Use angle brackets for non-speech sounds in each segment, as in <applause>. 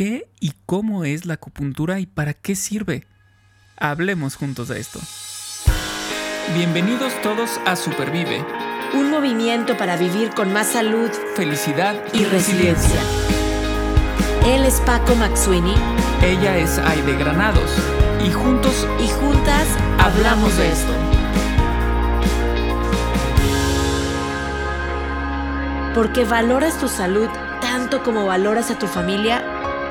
¿Qué y cómo es la acupuntura y para qué sirve? Hablemos juntos de esto. Bienvenidos todos a Supervive. Un movimiento para vivir con más salud, felicidad y, y resiliencia. Él es Paco Maxuini. Ella es Aide Granados. Y juntos y juntas hablamos de esto. Porque valoras tu salud tanto como valoras a tu familia,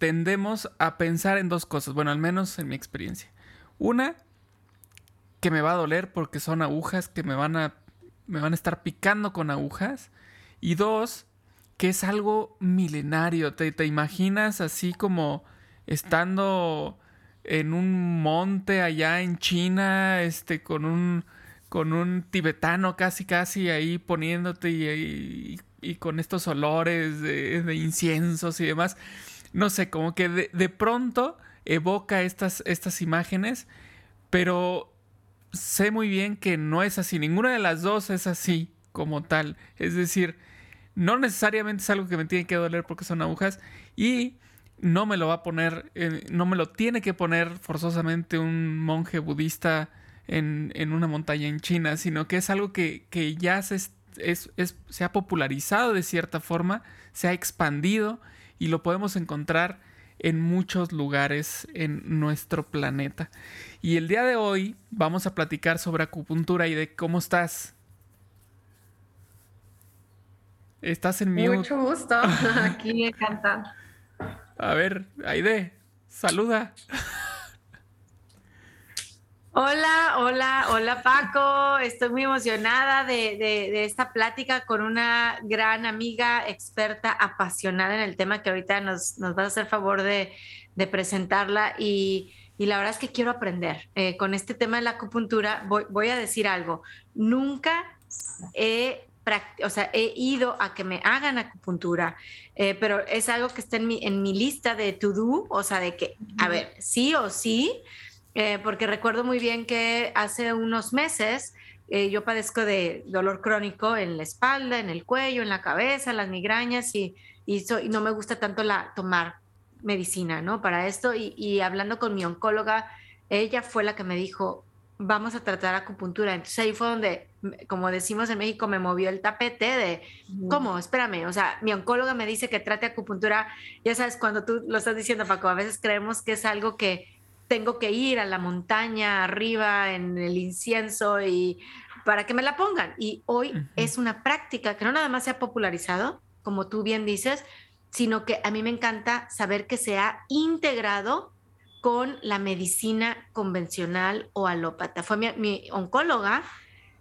tendemos a pensar en dos cosas, bueno, al menos en mi experiencia. Una, que me va a doler porque son agujas que me van a, me van a estar picando con agujas. Y dos, que es algo milenario. Te, imaginas así como estando en un monte allá en China, este, con un con un tibetano casi casi ahí poniéndote y, con estos olores de, inciensos y demás. No sé, como que de, de, pronto evoca estas, estas imágenes, pero sé muy bien que no es así. Ninguna de las dos es así como tal. Es decir, no necesariamente es algo que me tiene que doler porque son agujas y no me lo va a poner, eh, no me lo tiene que poner forzosamente un monje budista en, una montaña en China, sino que es algo que, ya se, se ha popularizado de cierta forma, se ha expandido y lo podemos encontrar en muchos lugares en nuestro planeta. Y el día de hoy vamos a platicar sobre acupuntura y de cómo estás. Estás en mute. Mucho gusto. <laughs> Aquí me encanta. A ver, Aide, saluda. Hola, hola, hola Paco. Estoy muy emocionada de, esta plática con una gran amiga, experta, apasionada en el tema que ahorita nos, nos vas a hacer favor de, presentarla. Y, la verdad es que quiero aprender. Eh, con este tema de la acupuntura, voy, voy a decir algo. Nunca he o sea, he ido a que me hagan acupuntura, eh, pero es algo que está en mi, en mi lista de to do, o sea, de que, a ver, sí o sí, eh, porque recuerdo muy bien que hace unos meses eh, yo padezco de dolor crónico en la espalda, en el cuello, en la cabeza, las migrañas y, y, no me gusta tanto la, tomar medicina, ¿no? Para esto y, y hablando con mi oncóloga, ella fue la que me dijo, vamos a tratar acupuntura. Entonces ahí fue donde, como decimos en México, me movió el tapete de, ¿cómo? Espérame, o sea, mi oncóloga me dice que trate acupuntura, ya sabes, cuando tú lo estás diciendo, Paco, a veces creemos que es algo que tengo que ir a la montaña, arriba, en el incienso y para que me la pongan. Y hoy es una práctica que no nada más se ha popularizado, como tú bien dices, sino que a mí me encanta saber que se ha integrado con la medicina convencional o alópata. Fue mi, oncóloga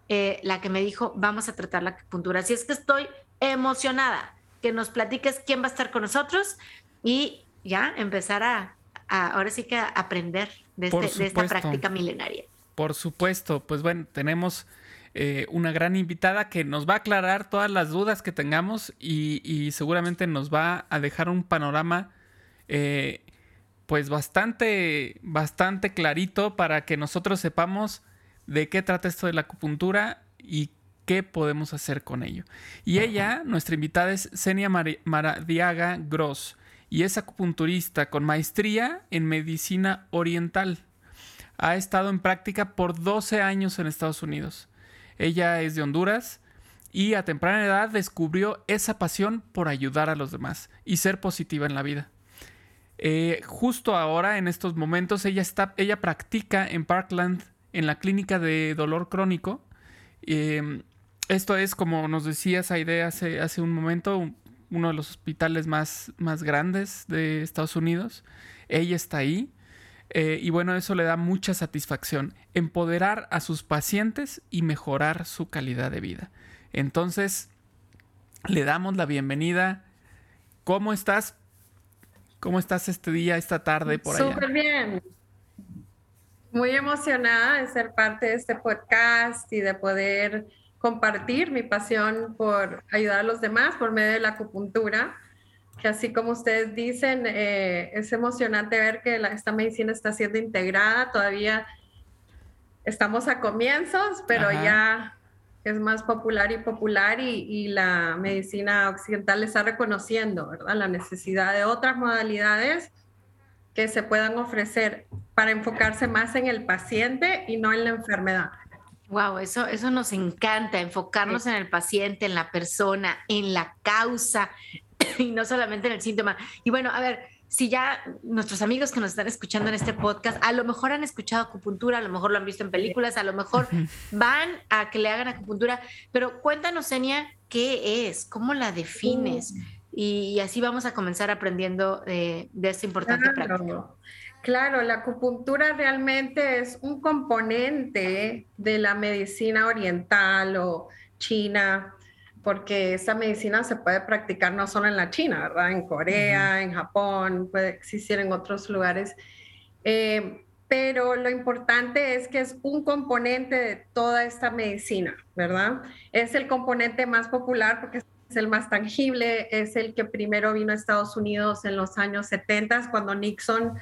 eh, la que me dijo, vamos a tratar la acupuntura. Así es que estoy emocionada que nos platiques quién va a estar con nosotros y ya empezar a, ahora sí que a aprender de, este, esta práctica milenaria. Por supuesto, pues bueno, tenemos eh, una gran invitada que nos va a aclarar todas las dudas que tengamos y, seguramente nos va a dejar un panorama eh, pues bastante, bastante clarito para que nosotros sepamos de qué trata esto de la acupuntura y qué podemos hacer con ello. Y ella, nuestra invitada es Senia Maradiaga Gross y es acupunturista con maestría en medicina oriental. Ha estado en práctica por 12 años en Estados Unidos. Ella es de Honduras y a temprana edad descubrió esa pasión por ayudar a los demás y ser positiva en la vida. Eh, justo ahora, en estos momentos, ella, está, ella practica en Parkland, en la clínica de dolor crónico. Em, esto es, como nos decía Saide hace, hace un momento, uno de los hospitales más, más grandes de Estados Unidos. Ella está ahí. Eh, y bueno, eso le da mucha satisfacción. Empoderar a sus pacientes y mejorar su calidad de vida. Entonces, le damos la bienvenida. ¿Cómo estás? ¿Cómo estás este día, esta tarde por allá? Súper bien. Muy emocionada de ser parte de este podcast y de poder compartir mi pasión por ayudar a los demás por medio de la acupuntura, que así como ustedes dicen, eh, es emocionante ver que esta medicina está siendo integrada. Todavía estamos a comienzos, pero ya es más popular y popular y, la medicina occidental está reconociendo, ¿verdad? La necesidad de otras modalidades que se puedan ofrecer para enfocarse más en el paciente y no en la enfermedad. Wow, eso, eso nos encanta, enfocarnos en el paciente, en la persona, en la causa <clears throat> y no solamente en el síntoma. Y bueno, a ver, si ya nuestros amigos que nos están escuchando en este podcast, a lo mejor han escuchado acupuntura, a lo mejor lo han visto en películas, a lo mejor van a que le hagan acupuntura, pero cuéntanos, Enia, ¿qué es? ¿Cómo la defines? Y, así vamos a comenzar aprendiendo de, de esta importante claro, práctica. Claro, la acupuntura realmente es un componente de la medicina oriental o china porque esa medicina se puede practicar no solo en la China, ¿verdad? En Corea, en Japón, puede existir en otros lugares. Eh, pero lo importante es que es un componente de toda esta medicina, ¿verdad? Es el componente más popular porque es el más tangible, es el que primero vino a Estados Unidos en los años 70, cuando Nixon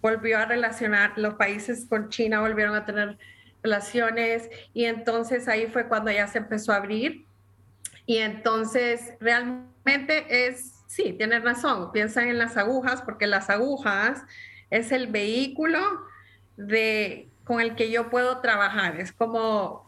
volvió a relacionar los países con China, volvieron a tener relaciones y entonces ahí fue cuando ya se empezó a abrir y entonces realmente es, sí, tienes razón, piensa en las agujas, porque las agujas es el vehículo de, con el que yo puedo trabajar. Es como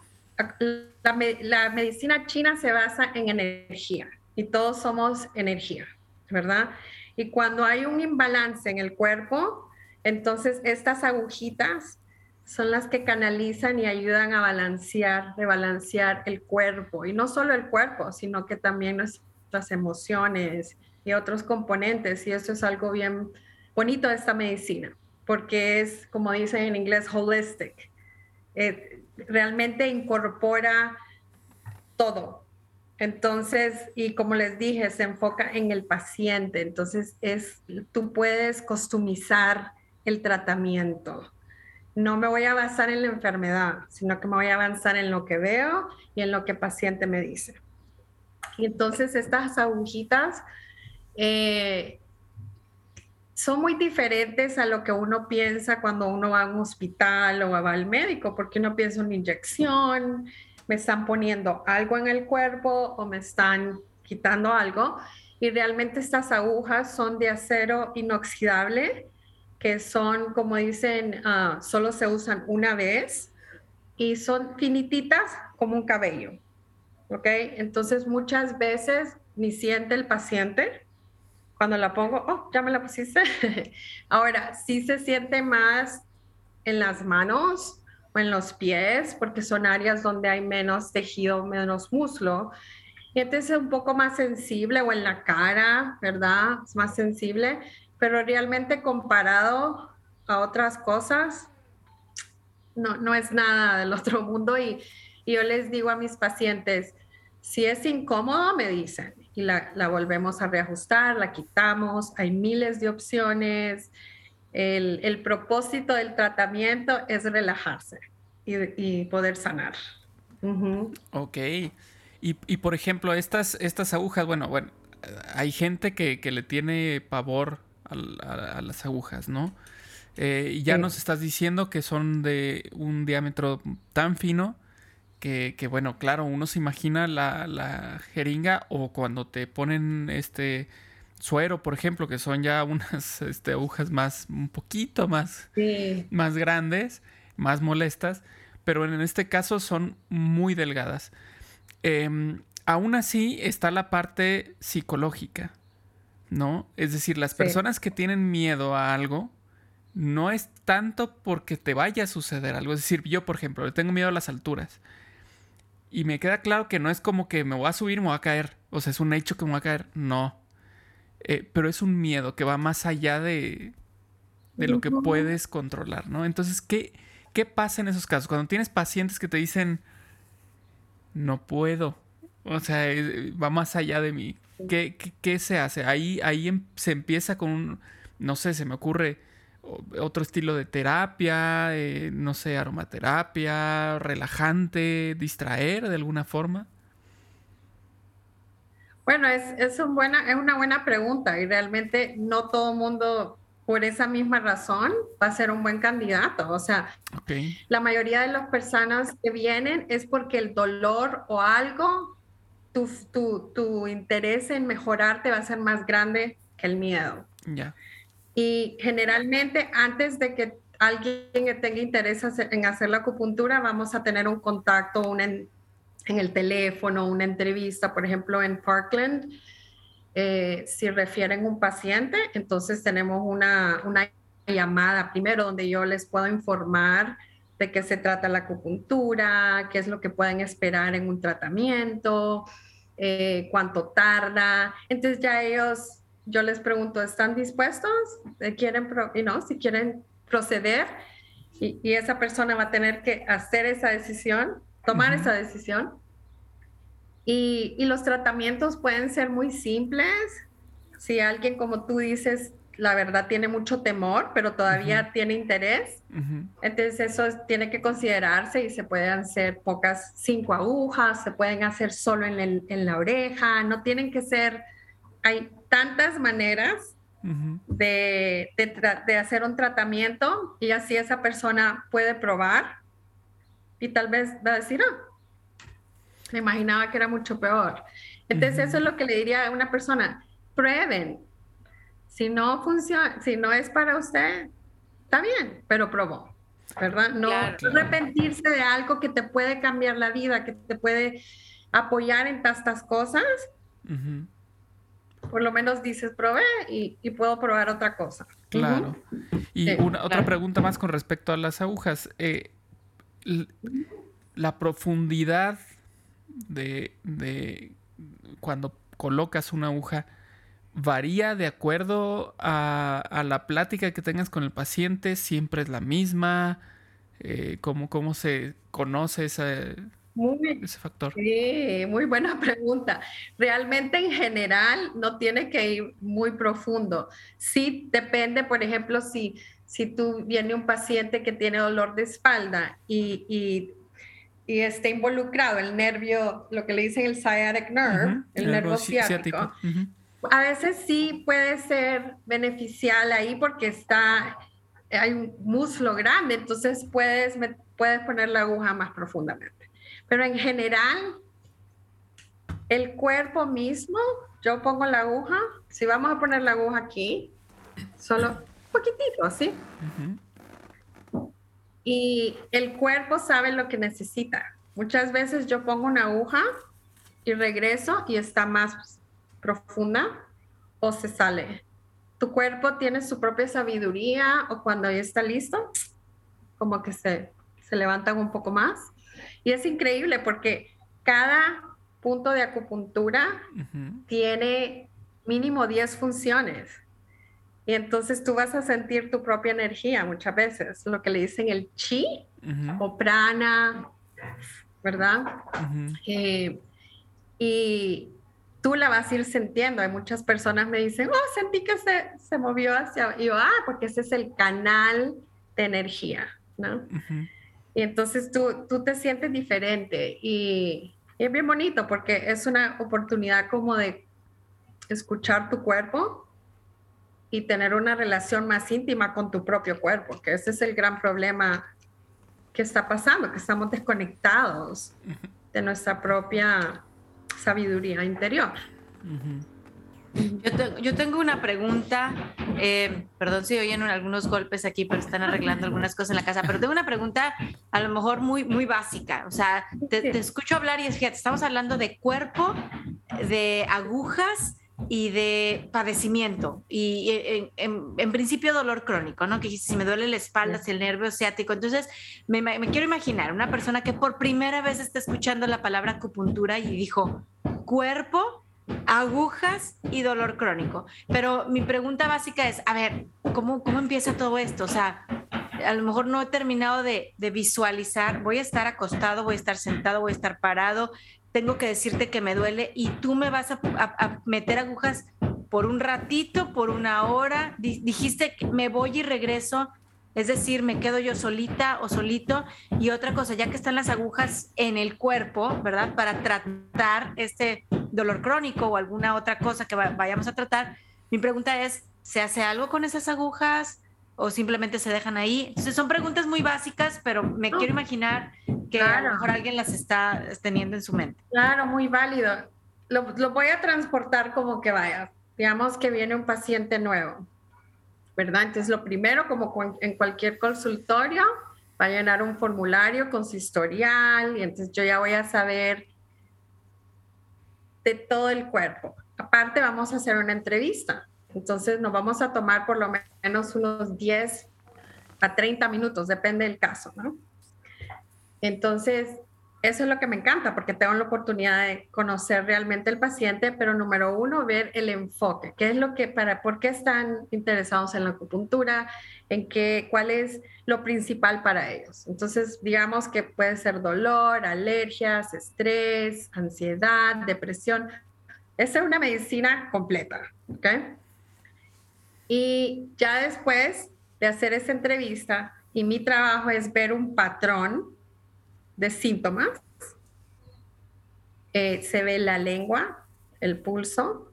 la, la medicina china se basa en energía y todos somos energía, ¿verdad? Y cuando hay un imbalance en el cuerpo, entonces estas agujitas son las que canalizan y ayudan a balancear, rebalancear el cuerpo. Y no solo el cuerpo, sino que también nuestras emociones y otros componentes. Y eso es algo bien bonito de esta medicina, porque es, como dicen en inglés, holistic. Eh, realmente incorpora todo. Entonces, y como les dije, se enfoca en el paciente. Entonces, es, tú puedes customizar el tratamiento no me voy a basar en la enfermedad, sino que me voy a avanzar en lo que veo y en lo que el paciente me dice. Y entonces estas agujitas eh, son muy diferentes a lo que uno piensa cuando uno va a un hospital o va al médico, porque uno piensa una inyección, me están poniendo algo en el cuerpo o me están quitando algo. Y realmente estas agujas son de acero inoxidable que son, como dicen, ah, solo se usan una vez y son finititas como un cabello. ¿Ok? Entonces muchas veces ni siente el paciente cuando la pongo, oh, ya me la pusiste. <laughs> Ahora, sí se siente más en las manos o en los pies, porque son áreas donde hay menos tejido, menos muslo. Y entonces es un poco más sensible, o en la cara, ¿verdad? Es más sensible pero realmente comparado a otras cosas, no, no es nada del otro mundo y, yo les digo a mis pacientes, si es incómodo, me dicen y la, volvemos a reajustar, la quitamos, hay miles de opciones. El, propósito del tratamiento es relajarse y, poder sanar. Ok. Y, por ejemplo, estas, estas agujas, bueno, bueno, hay gente que, que le tiene pavor a, las agujas, ¿no? Eh, y ya nos estás diciendo que son de un diámetro tan fino que, bueno, claro, uno se imagina la, jeringa o cuando te ponen este suero, por ejemplo, que son ya unas <laughs> este, agujas más, un poquito más, más grandes, más molestas, pero en este caso son muy delgadas. Em, aún así está la parte psicológica. ¿No? Es decir, las personas que tienen miedo a algo no es tanto porque te vaya a suceder algo. Es decir, yo, por ejemplo, le tengo miedo a las alturas. Y me queda claro que no es como que me voy a subir y me voy a caer. O sea, es un hecho que me voy a caer. No. Eh, pero es un miedo que va más allá de, de lo que puedes controlar, ¿no? Entonces, ¿qué, ¿qué pasa en esos casos? Cuando tienes pacientes que te dicen, no puedo. O sea, va más allá de mí. ¿Qué, se hace? Ahí, ahí em, se empieza con no sé, se me ocurre otro estilo de terapia, eh, no sé, aromaterapia, relajante, distraer de alguna forma? Bueno, es, es, buena, es una buena pregunta y realmente no todo el mundo por esa misma razón va a ser un buen candidato. O sea, la mayoría de las personas que vienen es porque el dolor o algo, tu, tu, tu interés en mejorarte va a ser más grande que el miedo. Ya. Y generalmente antes de que alguien tenga interés en hacer la acupuntura, vamos a tener un contacto en, en el teléfono, una entrevista, por ejemplo, en Parkland. Eh, si refieren un paciente, entonces tenemos una, una llamada primero donde yo les puedo informar de qué se trata la acupuntura, qué es lo que pueden esperar en un tratamiento, eh, cuánto tarda. Entonces ya ellos yo les pregunto, ¿están dispuestos? Eh, ¿Quieren, y no, si quieren proceder? Y, esa persona va a tener que hacer esa decisión, tomar esa decisión. Y, y, los tratamientos pueden ser muy simples. Si alguien, como tú dices, la verdad tiene mucho temor, pero todavía tiene interés, entonces eso tiene que considerarse y se pueden hacer pocas cinco agujas, se pueden hacer solo en, el, en la oreja, no tienen que ser, hay tantas maneras de, de, hacer un tratamiento y así esa persona puede probar y tal vez va a decir, ah, me imaginaba que era mucho peor. Entonces eso es lo que le diría a una persona, prueben. Si no funciona, si no es para usted, está bien, pero probó, ¿verdad? No arrepentirse de algo que te puede cambiar la vida, que te puede apoyar en tantas cosas por lo menos dices, probé y, puedo probar otra cosa. Claro. Y una, otra pregunta más con respecto a las agujas. Eh, la profundidad de, de, cuando colocas una aguja varía de acuerdo a, la plática que tengas con el paciente, siempre es la misma. Eh, ¿cómo, ¿Cómo se conoce muy, ese factor? Sí, muy buena <laughs> pregunta. Realmente en general no tiene que ir muy profundo. Sí depende, por ejemplo, si, si tú viene un paciente que tiene dolor de espalda y, y, y está involucrado el nervio, lo que le dicen el sciatic nerve, el, nervio ciático. A veces sí puede ser beneficial ahí porque está, hay un muslo grande, entonces puedes, puedes poner la aguja más profundamente. Pero en general, el cuerpo mismo, yo pongo la aguja, si vamos a poner la aguja aquí, solo un poquitito, ¿sí? Y el cuerpo sabe lo que necesita. Muchas veces yo pongo una aguja y regreso y está más profunda o se sale. Tu cuerpo tiene su propia sabiduría o cuando ya está listo, como que se, se levantan un poco más y es increíble porque cada punto de acupuntura tiene mínimo 10 funciones. Y entonces tú vas a sentir tu propia energía muchas veces, lo que le dicen el chi o prana, ¿verdad? Eh, y tú la vas a ir sintiendo. Hay muchas personas me dicen, oh, sentí que se, se movió hacia... Y yo, ah, porque ese es el canal de energía, ¿no? Y entonces tú, tú te sientes diferente y, es bien bonito porque es una oportunidad como de escuchar tu cuerpo y tener una relación más íntima con tu propio cuerpo, que ese es el gran problema que está pasando, que estamos desconectados de nuestra propia sabiduría interior. Yo, tengo una pregunta, eh, perdón si oyen algunos golpes aquí, pero están arreglando algunas cosas en la casa, pero tengo una pregunta a lo mejor muy, muy básica. O sea, te, escucho hablar y es, fíjate, estamos hablando de cuerpo, de agujas y de padecimiento y en, principio dolor crónico, ¿no? Que si me duele la espalda, si el nervio ciático. Entonces, me, me, quiero imaginar una persona que por primera vez está escuchando la palabra acupuntura y dijo, cuerpo, agujas y dolor crónico. Pero mi pregunta básica es, a ver, ¿cómo, cómo empieza todo esto? O sea, a lo mejor no he terminado de, visualizar, voy a estar acostado, voy a estar sentado, voy a estar parado, tengo que decirte que me duele y tú me vas a, meter agujas por un ratito, por una hora. Dijiste que me voy y regreso, es decir, me quedo yo solita o solito. Y otra cosa, ya que están las agujas en el cuerpo, ¿verdad? Para tratar este dolor crónico o alguna otra cosa que vayamos a tratar, mi pregunta es, ¿se hace algo con esas agujas? O simplemente se dejan ahí. Entonces son preguntas muy básicas, pero me quiero imaginar que a lo mejor alguien las está teniendo en su mente. Claro, muy válido. Lo, lo voy a transportar como que vaya. Digamos que viene un paciente nuevo, ¿verdad? Entonces lo primero, como en cualquier consultorio, va a llenar un formulario con su historial y entonces yo ya voy a saber de todo el cuerpo. Aparte vamos a hacer una entrevista. Entonces nos vamos a tomar por lo menos unos 10 a 30 minutos, depende del caso, ¿no? Entonces, eso es lo que me encanta porque tengo la oportunidad de conocer realmente el paciente, pero número uno, ver el enfoque, qué es lo que, para, por qué están interesados en la acupuntura, en qué, cuál es lo principal para ellos. Entonces, digamos que puede ser dolor, alergias, estrés, ansiedad, depresión. Esa es una medicina completa, ¿ok? Y ya después de hacer esa entrevista, y mi trabajo es ver un patrón de síntomas, eh, se ve la lengua, el pulso.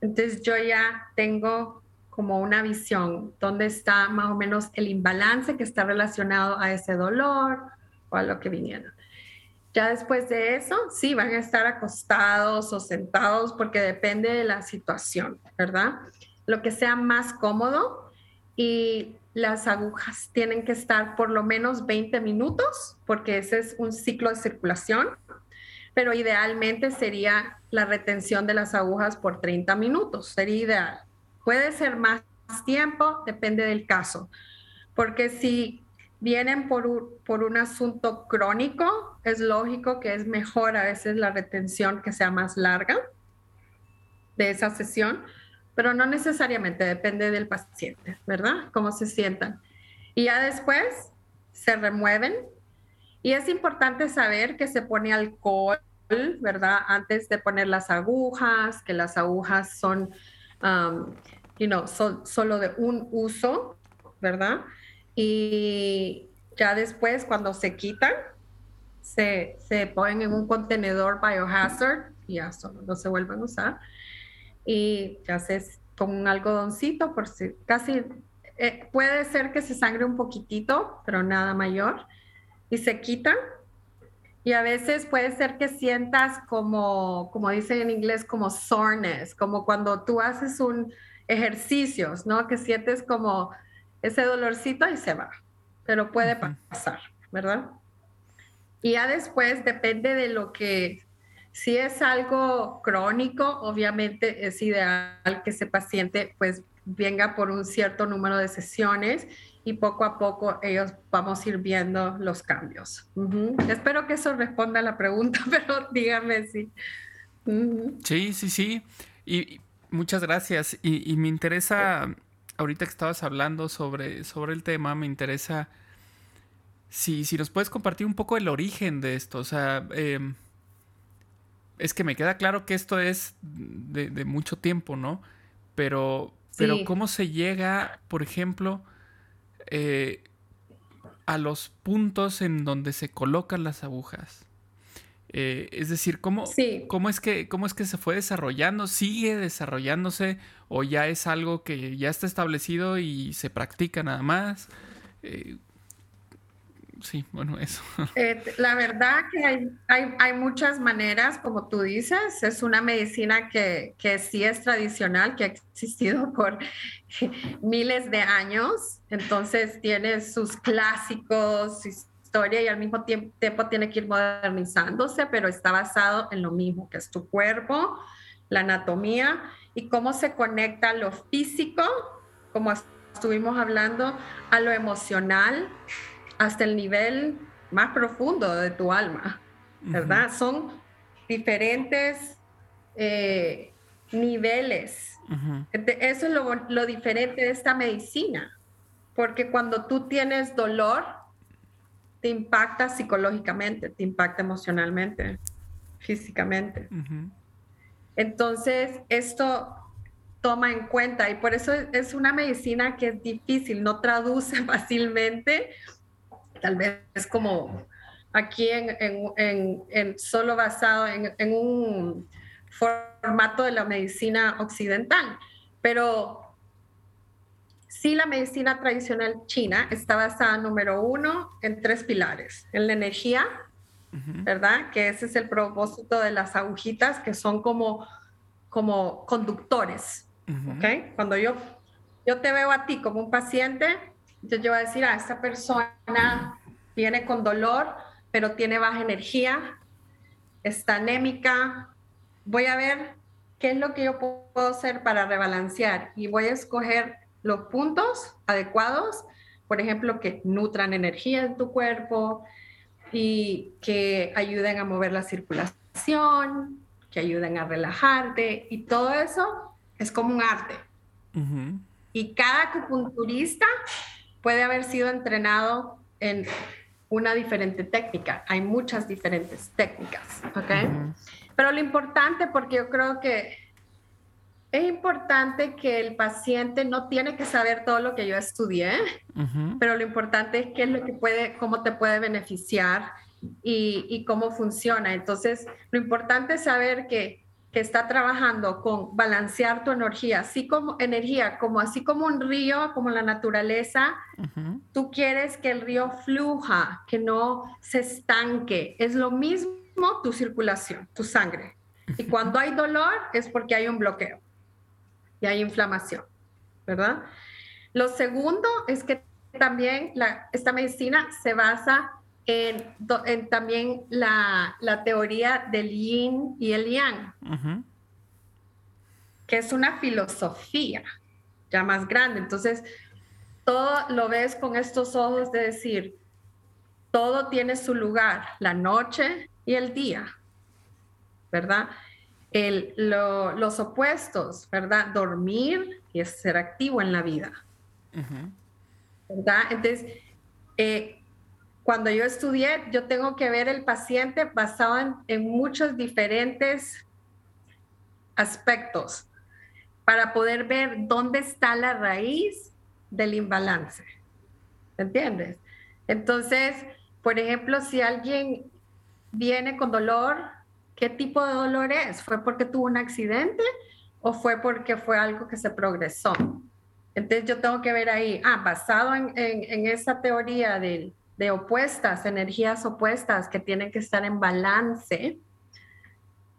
Entonces yo ya tengo como una visión donde está más o menos el imbalance que está relacionado a ese dolor o a lo que vinieron. Ya después de eso, sí, van a estar acostados o sentados porque depende de la situación, ¿verdad? Lo que sea más cómodo y las agujas tienen que estar por lo menos 20 minutos porque ese es un ciclo de circulación, pero idealmente sería la retención de las agujas por 30 minutos, sería ideal. Puede ser más tiempo, depende del caso, porque si vienen por un, por un asunto crónico, es lógico que es mejor a veces la retención que sea más larga de esa sesión, pero no necesariamente depende del paciente, ¿verdad? Cómo se sientan. Y ya después se remueven. Y es importante saber que se pone alcohol, ¿verdad? Antes de poner las agujas, que las agujas son, um, you know, solo de un uso, ¿verdad? Y ya después, cuando se quitan, se, se ponen en un contenedor biohazard y ya solo no se vuelven a usar y ya haces con un algodoncito por si casi eh, puede ser que se sangre un poquitito, pero nada mayor y se quitan. Y a veces puede ser que sientas como, como dicen en inglés, como soreness, como cuando tú haces un ejercicio, ¿no? Que sientes como ese dolorcito y se va, pero puede pasar, ¿verdad? Y ya después depende de lo que si es algo crónico, obviamente es ideal que ese paciente pues venga por un cierto número de sesiones y poco a poco ellos vamos a ir viendo los cambios. Espero que eso responda a la pregunta, <laughs> pero dígame si. Sí, sí, sí. Y, muchas gracias. Y, me interesa, ahorita que estabas hablando sobre, sobre el tema, me interesa si, si nos puedes compartir un poco el origen de esto. O sea, em, es que me queda claro que esto es de, mucho tiempo, ¿no? Pero, pero ¿cómo se llega, por ejemplo, eh, a los puntos en donde se colocan las agujas? Eh, es decir, ¿cómo, ¿cómo, es que, ¿cómo es que se fue desarrollando? ¿Sigue desarrollándose? ¿O ya es algo que ya está establecido y se practica nada más? Eh, sí, bueno, eso. <laughs> Eh, la verdad que hay, hay, muchas maneras, como tú dices, es una medicina que, que sí es tradicional, que ha existido <laughs> por miles de años, entonces tiene sus clásicos, historia y al mismo tiempo, tiempo tiene que ir modernizándose, pero está basado en lo mismo, que es tu cuerpo, la anatomía y cómo se conecta lo físico, como estuvimos hablando, a lo emocional hasta el nivel más profundo de tu alma, ¿verdad? Son diferentes eh, niveles. Eso es lo, diferente de esta medicina, porque cuando tú tienes dolor, te impacta psicológicamente, te impacta emocionalmente, físicamente. Entonces, esto toma en cuenta y por eso es una medicina que es difícil, no traduce <laughs> fácilmente, tal vez es como aquí en, solo basado en, un formato de la medicina occidental, pero sí la medicina tradicional china está basada, número uno, en tres pilares, en la energía, ¿verdad? Que ese es el propósito de las agujitas, que son como, como conductores ¿ok? Cuando yo, yo te veo a ti como un paciente, yo, yo voy a decir, ah, esta persona viene con dolor, pero tiene baja energía, está anémica, voy a ver qué es lo que yo puedo hacer para rebalancear y voy a escoger los puntos adecuados, por ejemplo, que nutran energía en tu cuerpo y que ayuden a mover la circulación, que ayuden a relajarte y todo eso es como un arte. Y cada acupunturista puede haber sido entrenado en una diferente técnica. Hay muchas diferentes técnicas, ¿ok? Pero lo importante, porque yo creo que es importante que el paciente no tiene que saber todo lo que yo estudié, pero lo importante es qué es lo que puede, cómo te puede beneficiar y, y cómo funciona. Entonces, lo importante es saber que que está trabajando con balancear tu energía, así como energía, como así como un río, como la naturaleza, tú quieres que el río fluja, que no se estanque. Es lo mismo tu circulación, tu sangre. Y <laughs> cuando hay dolor es porque hay un bloqueo y hay inflamación, ¿verdad? Lo segundo es que también la, esta medicina se basa en, también la, teoría del yin y el yang, que es una filosofía ya más grande. Entonces, todo lo ves con estos ojos de decir, todo tiene su lugar, la noche y el día, ¿verdad? El, los opuestos, ¿verdad? Dormir y ser activo en la vida, ¿verdad? Entonces, eh, cuando yo estudié, yo tengo que ver el paciente basado en, muchos diferentes aspectos para poder ver dónde está la raíz del imbalance. ¿Entiendes? Entonces, por ejemplo, si alguien viene con dolor, ¿qué tipo de dolor es? ¿Fue porque tuvo un accidente o fue porque fue algo que se progresó? Entonces yo tengo que ver ahí, ah, basado en, en esa teoría del de opuestas, energías opuestas que tienen que estar en balance,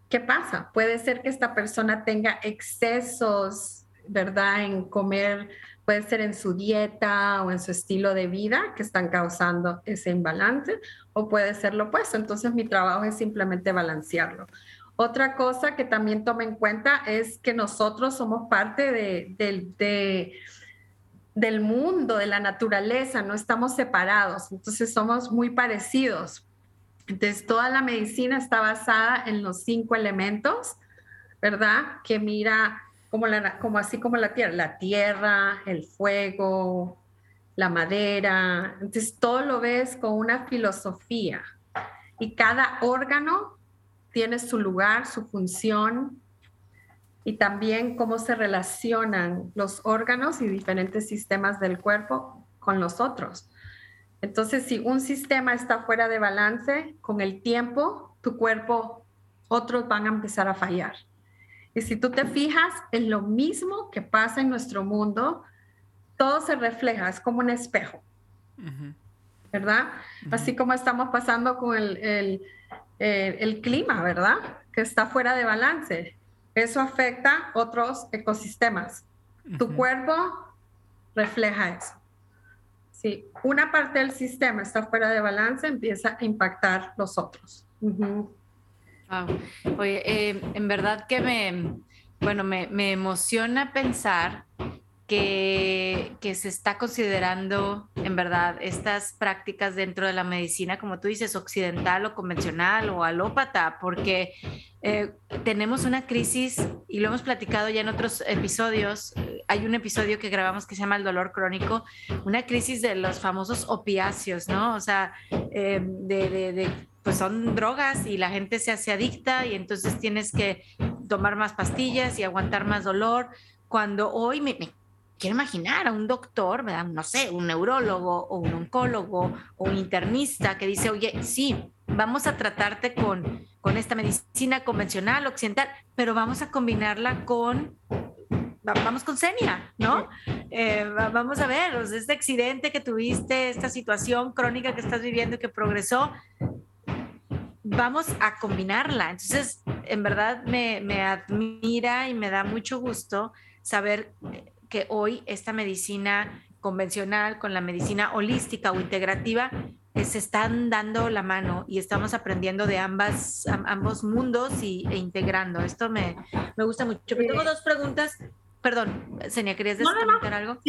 ¿qué pasa? Puede ser que esta persona tenga excesos, ¿verdad? En comer, puede ser en su dieta o en su estilo de vida que están causando ese imbalance, o puede ser lo opuesto. Entonces mi trabajo es simplemente balancearlo. Otra cosa que también toma en cuenta es que nosotros somos parte de, de del mundo, de la naturaleza, no estamos separados, entonces somos muy parecidos. Entonces, toda la medicina está basada en los cinco elementos, ¿verdad? Que mira como, la, como así como la tierra, la tierra, el fuego, la madera. Entonces, todo lo ves con una filosofía y cada órgano tiene su lugar, su función, y también cómo se relacionan los órganos y diferentes sistemas del cuerpo con los otros. Entonces, si un sistema está fuera de balance, con el tiempo, tu cuerpo, otros van a empezar a fallar. Y si tú te fijas, es lo mismo que pasa en nuestro mundo, todo se refleja, es como un espejo, ¿verdad? Así como estamos pasando con el, el, el clima, ¿verdad? Que está fuera de balance eso afecta otros ecosistemas. Tu cuerpo refleja eso. Si una parte del sistema está fuera de balance, empieza a impactar los otros. Oye, eh, en verdad que me, bueno, me, me emociona pensar que, que, se está considerando en verdad estas prácticas dentro de la medicina, como tú dices, occidental o convencional o alópata, porque eh, tenemos una crisis y lo hemos platicado ya en otros episodios. Hay un episodio que grabamos que se llama El dolor crónico, una crisis de los famosos opiáceos, ¿no? O sea, eh, de, de, de pues son drogas y la gente se hace adicta y entonces tienes que tomar más pastillas y aguantar más dolor cuando hoy me, quiero imaginar a un doctor, no sé, un neurólogo o un oncólogo o un internista que dice, oye, sí, vamos a tratarte con, con esta medicina convencional, occidental, pero vamos a combinarla con, vamos con Senia, ¿no? Eh, vamos a ver, este accidente que tuviste, esta situación crónica que estás viviendo y que progresó, vamos a combinarla. Entonces, en verdad me, me admira y me da mucho gusto saber que hoy esta medicina convencional con la medicina holística o integrativa eh, se están dando la mano y estamos aprendiendo de ambas, ambos mundos y, e integrando. Esto me, me gusta mucho. tengo dos preguntas Perdón, Senia, ¿querías decir algo?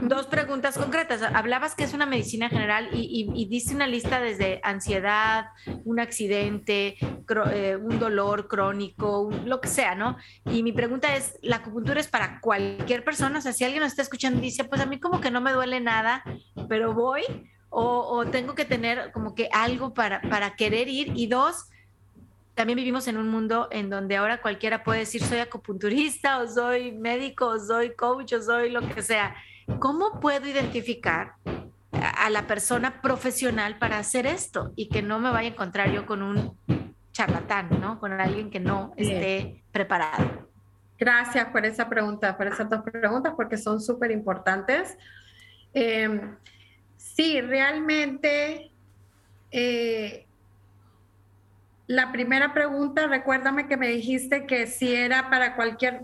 Dos preguntas concretas. Hablabas que es una medicina general y, y, diste una lista desde ansiedad, un accidente, eh, un dolor crónico, lo que sea, ¿no? Y mi pregunta es, ¿la acupuntura es para cualquier persona? O sea, si alguien nos está escuchando y dice, pues a mí como que no me duele nada, pero voy, o, o tengo que tener como que algo para, para querer ir. Y dos, también vivimos en un mundo en donde ahora cualquiera puede decir soy acupunturista o soy médico o soy coach o soy lo que sea. ¿Cómo puedo identificar a la persona profesional para hacer esto y que no me vaya a encontrar yo con un charlatán, ¿no? Con alguien que no esté preparado. Gracias por esa pregunta, por esas dos preguntas, porque son súper importantes. Em, sí, realmente eh, la primera pregunta, recuérdame que me dijiste que si era para cualquier,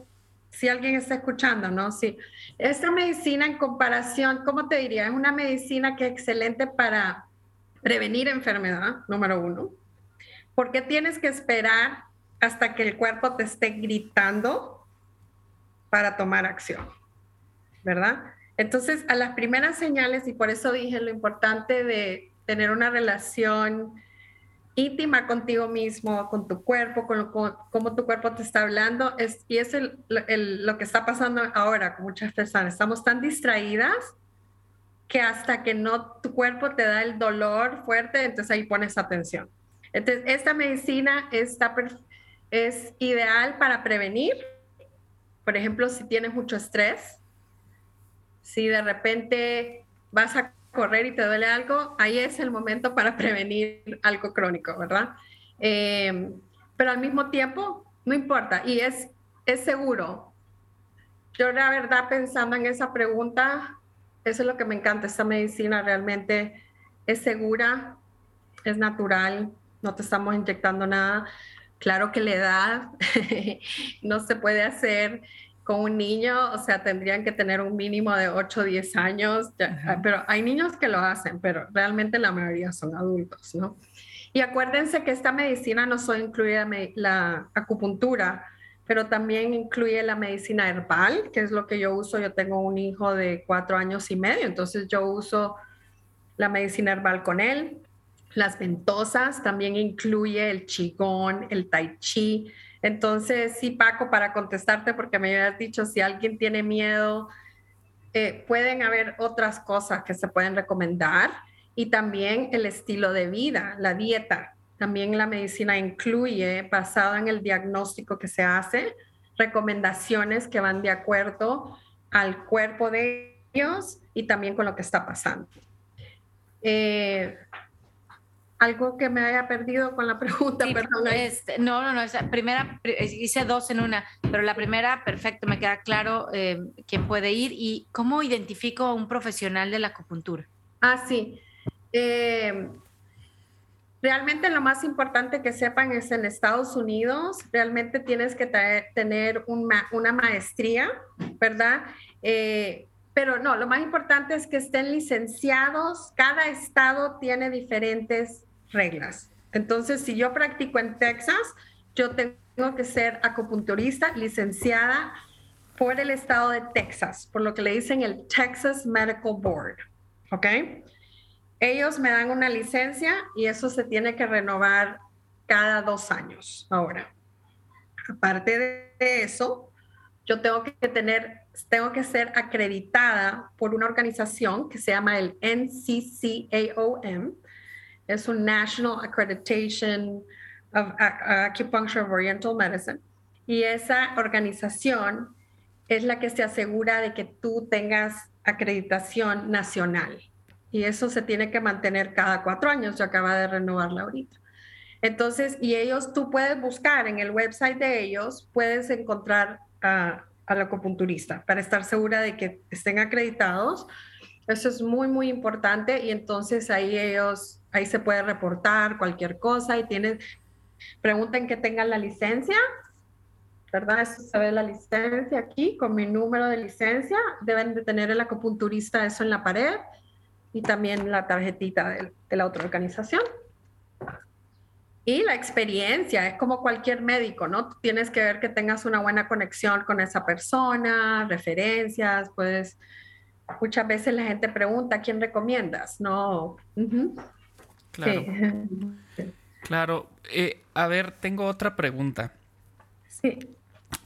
si alguien está escuchando, ¿no? Sí. Esta medicina en comparación, ¿cómo te diría? Es una medicina que es excelente para prevenir enfermedad, número uno. porque tienes que esperar hasta que el cuerpo te esté gritando para tomar acción? ¿Verdad? Entonces, a las primeras señales, y por eso dije lo importante de tener una relación íntima contigo mismo, con tu cuerpo, con, cómo tu cuerpo te está hablando. Es, y es lo que está pasando ahora con muchas personas. Estamos tan distraídas que hasta que no tu cuerpo te da el dolor fuerte, entonces ahí pones atención. Entonces, esta medicina está, es ideal para prevenir. Por ejemplo, si tienes mucho estrés, si de repente vas a correr y te duele algo, ahí es el momento para <laughs> prevenir algo crónico, ¿verdad? Eh, pero al mismo tiempo, no importa, y es, es seguro. Yo la verdad pensando en esa pregunta, eso es lo que me encanta, esta medicina realmente es segura, es natural, no te estamos inyectando nada. Claro que la <laughs> edad no se puede hacer con un niño, o sea, tendrían que tener un mínimo de 8 o 10 años, pero hay niños que lo hacen, pero realmente la mayoría son adultos, ¿no? Y acuérdense que esta medicina no solo incluye la, acupuntura, pero también incluye la medicina herbal, que es lo que yo uso. Yo tengo un hijo de cuatro años y medio, entonces yo uso la medicina herbal con él. Las ventosas también incluye el qigong, el tai chi, entonces, sí, Paco, para contestarte, porque me habías dicho, si alguien tiene miedo, eh, pueden haber otras cosas que se pueden recomendar y también el estilo de vida, la dieta. También la medicina incluye, basada en el diagnóstico que se hace, recomendaciones que van de acuerdo al cuerpo de ellos y también con lo que está pasando. Eh, algo que me haya perdido con la <laughs> pregunta, perdón. Este, no, no, no, esa primera, hice dos en una, pero la primera, perfecto, me queda claro eh, quién puede ir y cómo identifico a un profesional de la acupuntura. Ah, sí. Eh, realmente lo más importante que sepan es en Estados Unidos, realmente tienes que tener una maestría, ¿verdad? Eh, pero no, lo más importante es que estén licenciados. Cada estado tiene diferentes reglas. Entonces, si yo practico en Texas, yo tengo que ser acupunturista licenciada por el estado de Texas, por lo que le dicen el Texas Medical Board. ¿Ok? Ellos me dan una licencia y eso se tiene que renovar cada dos años ahora. Aparte de eso, yo tengo que tener, tengo que ser acreditada por una organización que se llama el NCCAOM, es un National Accreditation of Acupuncture of Oriental Medicine. Y esa organización es la que se asegura de que tú tengas acreditación nacional. Y eso se tiene que mantener cada cuatro años. Yo acaba de renovarla ahorita. Entonces, y ellos, tú puedes buscar en el website de ellos, puedes encontrar a, al acupunturista para estar segura de que estén acreditados. Eso es muy, muy importante. Y entonces ahí ellos, ahí se puede reportar cualquier cosa y tienen, pregunten que tengan la licencia ¿verdad? Eso se ve la licencia aquí con mi número de licencia. Deben de tener el acupunturista eso en la pared y también la tarjetita de, la otra organización. Y la experiencia, es como cualquier médico, ¿no? tienes que ver que tengas una buena conexión con esa persona, referencias, pues muchas veces la gente pregunta, ¿quién recomiendas? No. Claro. Claro. Eh, a ver, tengo otra pregunta. Sí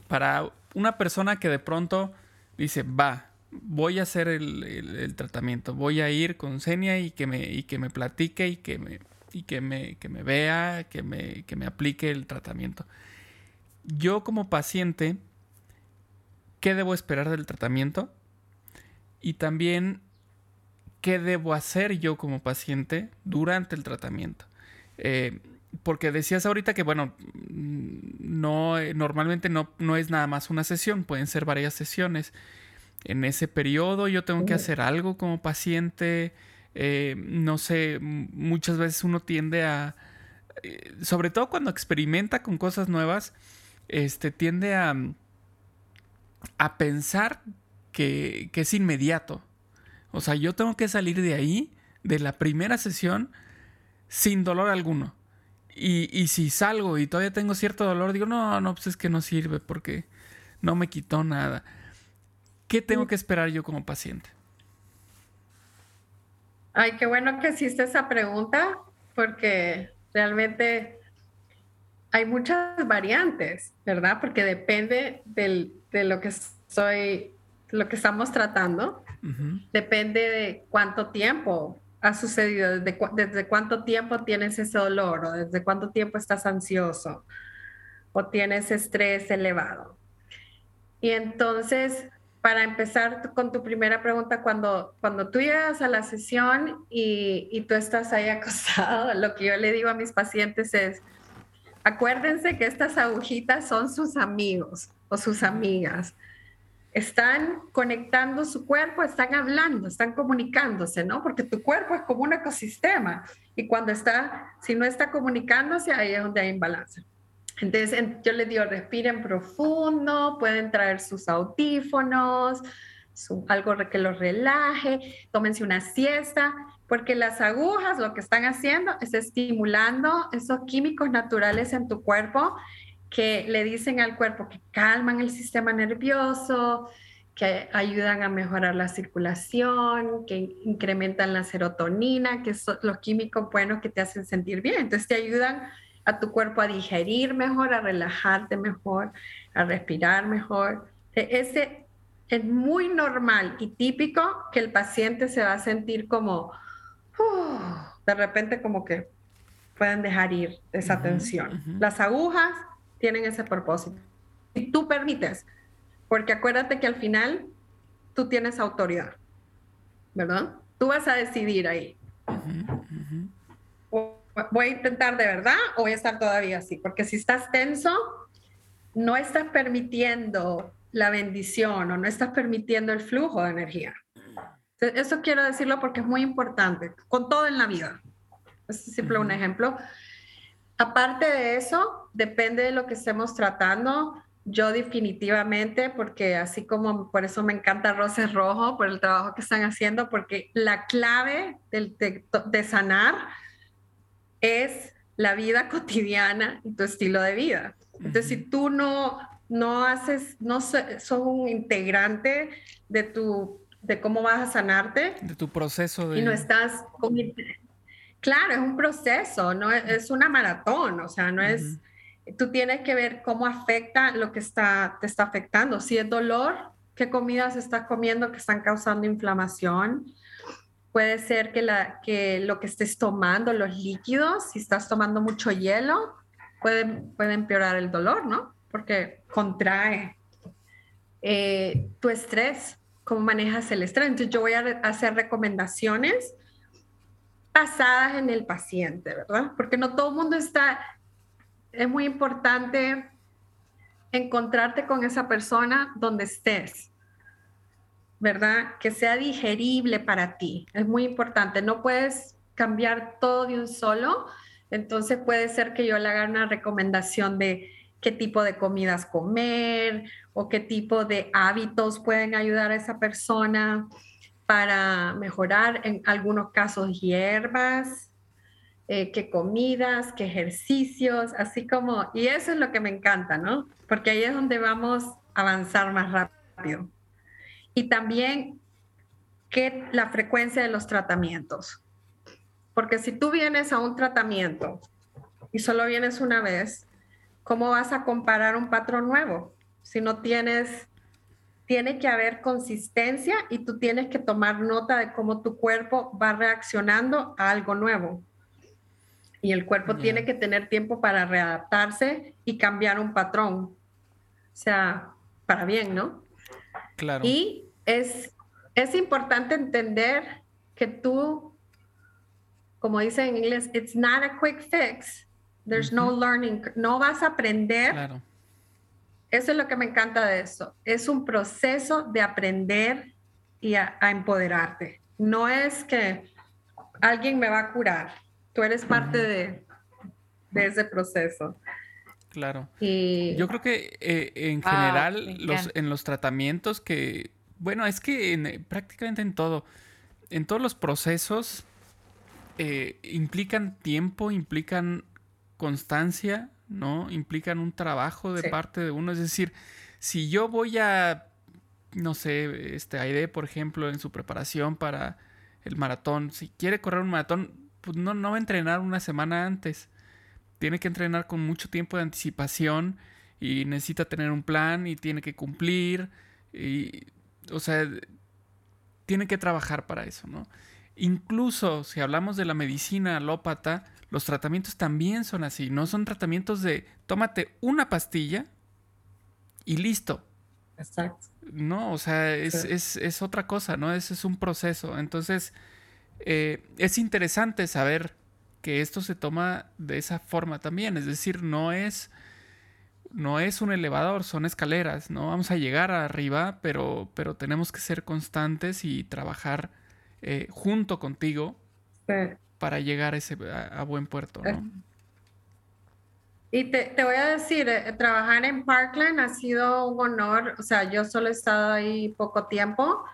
para una persona que de pronto dice, va, voy a hacer el, tratamiento, voy a ir con Senia y que me, y que me platique y que me, y que me, que me vea, que me, que me aplique el tratamiento. Yo como paciente, ¿qué debo esperar del tratamiento? Y también, ¿qué debo hacer yo como paciente durante el tratamiento? Eh, porque decías ahorita que, bueno, no, eh, normalmente no, no es nada más una sesión, pueden ser varias sesiones. En ese periodo yo tengo que hacer algo como paciente. Eh, no sé, muchas veces uno tiende a, eh, sobre todo cuando experimenta con cosas nuevas, este, tiende a, a pensar que, que es inmediato. O sea, yo tengo que salir de ahí, de la primera sesión, sin dolor alguno. Y, si salgo y todavía tengo cierto dolor, digo, no, no, pues es que no sirve porque no me quitó nada. ¿Qué tengo que esperar yo como paciente? Ay, qué bueno que hiciste esa pregunta porque realmente hay muchas variantes, ¿verdad? Porque depende de lo que soy, lo que estamos tratando, depende de cuánto tiempo ha sucedido? ¿Desde, ¿Desde cuánto tiempo tienes ese dolor? ¿O desde cuánto tiempo estás ansioso? ¿O tienes estrés elevado? Y entonces, para empezar con tu primera pregunta, cuando, cuando tú llegas a la sesión y, y tú estás ahí <laughs> acostado, lo que yo le digo a mis pacientes es, acuérdense que estas agujitas son sus amigos o sus amigas están conectando su cuerpo, están hablando, están comunicándose, ¿no? Porque tu cuerpo es como un ecosistema y cuando está, si no está comunicándose, ahí es donde hay imbalance. Entonces, yo les digo, respiren profundo, pueden traer sus audífonos, algo que los relaje, tómense una siesta, porque las agujas lo que están haciendo es estimulando esos químicos naturales en tu cuerpo que le dicen al cuerpo que calman el sistema nervioso, que ayudan a mejorar la circulación, que incrementan la serotonina, que son los químicos buenos que te hacen sentir bien. Entonces te ayudan a tu cuerpo a digerir mejor, a relajarte mejor, a respirar mejor. E, ese es muy normal y típico que el paciente se va a sentir como, de repente como que pueden dejar ir esa tensión. Las agujas tienen ese propósito. Y tú permites, porque acuérdate que al final tú tienes autoridad, ¿verdad? Tú vas a decidir ahí. Voy a intentar de verdad o voy a estar todavía así, porque si estás tenso, no estás permitiendo la bendición o no estás permitiendo el flujo de energía. Eso quiero decirlo porque es muy importante, con todo en la vida. Es simple un ejemplo. Aparte de eso, depende de lo que estemos tratando. Yo definitivamente, porque así como por eso me encanta Roses Rojo, por el trabajo que están haciendo, porque la clave de, sanar es la vida cotidiana y tu estilo de vida. Entonces, si tú no, no haces, no sos un integrante de tu, de cómo vas a sanarte. De tu proceso de... Y no estás con, Claro, es un proceso, no es, una maratón, o sea, no es, tú tienes que ver cómo afecta lo que está, te está afectando. Si es dolor, qué comidas estás comiendo que están causando inflamación. Puede ser que, lo que estés tomando, los líquidos, si estás tomando mucho hielo, puede, puede empeorar el dolor, ¿no? Porque contrae eh, tu estrés, cómo manejas el estrés. Entonces yo voy a hacer recomendaciones basadas en el paciente, ¿verdad? Porque no todo el mundo está, es muy importante encontrarte con esa persona donde estés, ¿verdad? Que sea digerible para ti, es muy importante. No puedes cambiar todo de un solo, entonces puede ser que yo le haga una recomendación de qué tipo de comidas comer o qué tipo de hábitos pueden ayudar a esa persona para mejorar en algunos casos hierbas, eh, qué comidas, qué ejercicios, así como, y eso es lo que me encanta, ¿no? Porque ahí es donde vamos a avanzar más rápido. Y también qué la frecuencia de los tratamientos. Porque si tú vienes a un tratamiento y solo vienes una vez, ¿cómo vas a comparar un patrón nuevo? Si no tienes, tiene que haber consistencia y tú tienes que tomar nota de cómo tu cuerpo va reaccionando a algo nuevo. Y el cuerpo tiene que tener tiempo para readaptarse y cambiar un patrón. O sea, para bien, ¿no? Claro. Y es, es importante entender que tú, como dice en inglés, it's not a quick fix. There's no learning. No vas a aprender. Claro. Eso es lo que me encanta de eso. Es un proceso de aprender y a, empoderarte. No es que alguien me va a curar. Tú eres parte de, de, ese proceso. Claro. Y... Yo creo que eh, en general los, en los tratamientos que, bueno, es que en, prácticamente en todo, en todos los procesos eh, implican tiempo, implican constancia, ¿no? Implican un trabajo de parte de uno. Es decir, si yo voy a, no sé, este Aide, por ejemplo, en su preparación para el maratón, si quiere correr un maratón, pues no, no va a entrenar una semana antes. Tiene que entrenar con mucho tiempo de anticipación y necesita tener un plan y tiene que cumplir. Y, o sea, tiene que trabajar para eso, ¿no? Incluso si hablamos de la medicina alópata, los tratamientos también son así. No son tratamientos de tómate una pastilla y listo. Exacto. No, o sea, es, otra cosa, ¿no? Ese es un proceso. Entonces, eh, es interesante saber que esto se toma de esa forma también. Es decir, no es, no es un elevador, son escaleras. No vamos a llegar arriba, pero, pero tenemos que ser constantes y trabajar eh, junto contigo para llegar a, ese, a, buen puerto. ¿no? Y te, te, voy a decir, eh, trabajar en Parkland ha sido un honor, o sea, yo solo he estado ahí poco tiempo,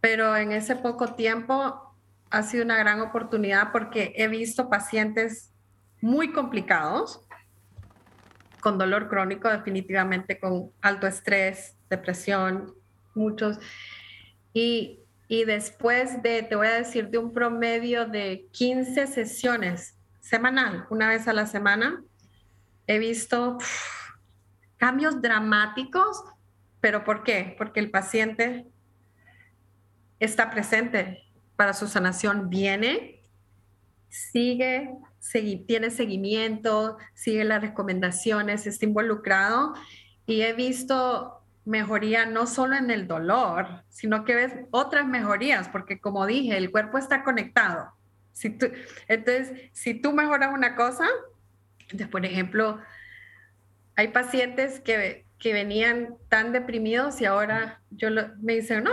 pero en ese poco tiempo ha sido una gran oportunidad porque he visto pacientes muy complicados, con dolor crónico definitivamente, con alto estrés, depresión, muchos. Y y después de, te voy a decir, de un promedio de 15 sesiones semanal, una vez a la semana, he visto cambios dramáticos, pero ¿por qué? Porque el paciente está presente para su sanación, viene, sigue, tiene seguimiento, sigue las recomendaciones, está involucrado y he visto mejoría no solo en el dolor, sino que ves otras mejorías, porque como dije, el cuerpo está conectado. Si tú, entonces, si tú mejoras una cosa, entonces, por ejemplo, hay pacientes que, que venían tan deprimidos y ahora yo me dicen, no,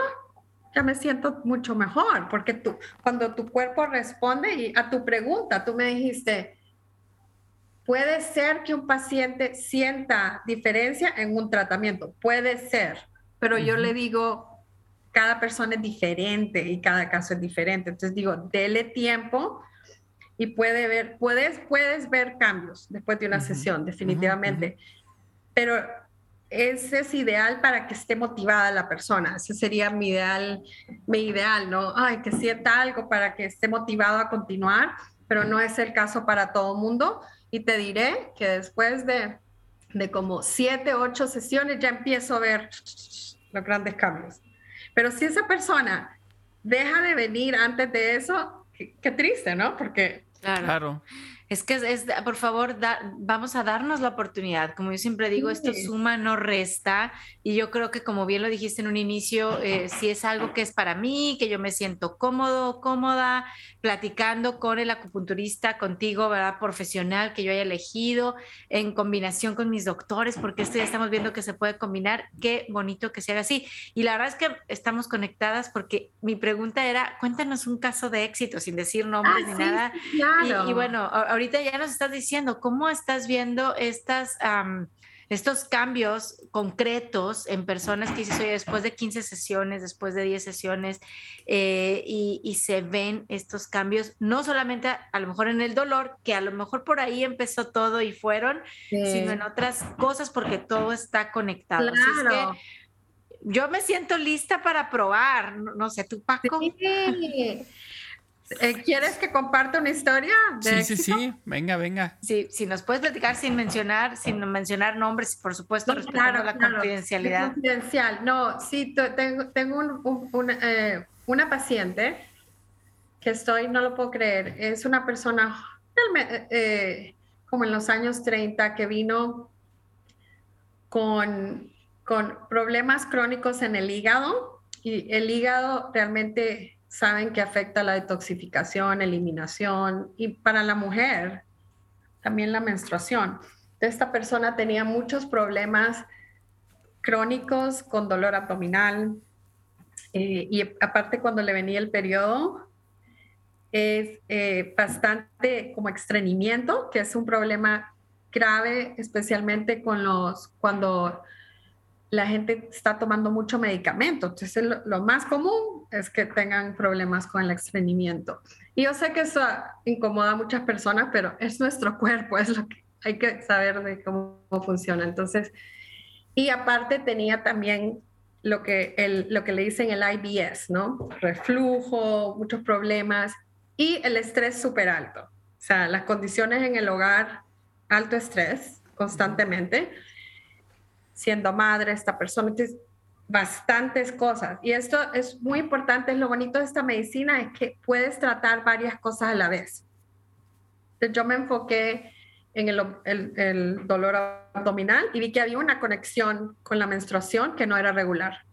ya me siento mucho mejor, porque tú, cuando tu cuerpo responde y a tu pregunta, tú me dijiste, Puede ser que un paciente sienta diferencia en un tratamiento, puede ser, pero yo le digo, cada persona es diferente y cada caso es diferente. Entonces digo, dele tiempo y puede ver, puedes, puedes ver cambios después de una sesión, definitivamente. Pero ese es ideal para que esté motivada la persona. Ese sería mi ideal, mi ideal, ¿no? Ay, que sienta algo para que esté motivado a continuar, pero no es el caso para todo el mundo. Y te diré que después de, de como siete, ocho sesiones ya empiezo a ver los grandes cambios. Pero si esa persona deja de venir antes de eso, qué, triste, ¿no? Porque... Claro. Es que es, por favor, vamos a darnos la oportunidad. Como yo siempre digo, esto suma, no resta. Y yo creo que, como bien lo dijiste en un inicio, eh, si es algo que es para mí, que yo me siento cómodo, cómoda, platicando con el acupunturista, contigo, ¿verdad? Profesional que yo haya elegido, en combinación con mis doctores, porque esto ya estamos viendo que se puede combinar. Qué bonito que se haga así. Y la verdad es que estamos conectadas porque mi pregunta era, cuéntanos un caso de éxito, sin decir nombres ah, ni nada. Y, y bueno, ahorita ya nos estás diciendo cómo estás viendo estas, estos cambios concretos en personas que dices, oye, después de 15 sesiones, después de 10 sesiones, eh, y, se ven estos cambios, no solamente a, lo mejor en el dolor, que a lo mejor por ahí empezó todo y fueron, sino en otras cosas, porque todo está conectado. Claro. Así que yo me siento lista para probar, no, sé, tú Paco. Sí. Eh, ¿Quieres que comparte una historia? sí, sí, sí. Venga, venga. Sí, si nos puedes platicar sin mencionar, sin mencionar nombres, por supuesto, respetando la confidencialidad. Confidencial. No, sí, tengo, tengo eh, una, paciente que estoy, no lo puedo creer, es una persona eh, como en los años 30 que vino con, con problemas crónicos en el hígado y el hígado realmente saben que afecta la detoxificación, eliminación y para la mujer también la menstruación. Esta persona tenía muchos problemas crónicos con dolor abdominal eh, y aparte cuando le venía el periodo es eh, bastante como estreñimiento, que es un problema grave especialmente con los cuando la gente está tomando mucho medicamento. Entonces, lo, más común es que tengan problemas con el estreñimiento. Y yo sé que eso incomoda a muchas personas, pero es nuestro cuerpo, es lo que hay que saber de cómo, funciona. Entonces, y aparte tenía también lo que, lo que le dicen el IBS, ¿no? Reflujo, muchos problemas y el estrés súper alto. O sea, las condiciones en el hogar, alto estrés constantemente siendo madre, esta persona, entonces, bastantes cosas. Y esto es muy importante, lo bonito de esta medicina es que puedes tratar varias cosas a la vez. Entonces, yo me enfoqué en el, el, dolor abdominal y vi que había una conexión con la menstruación que no era regular.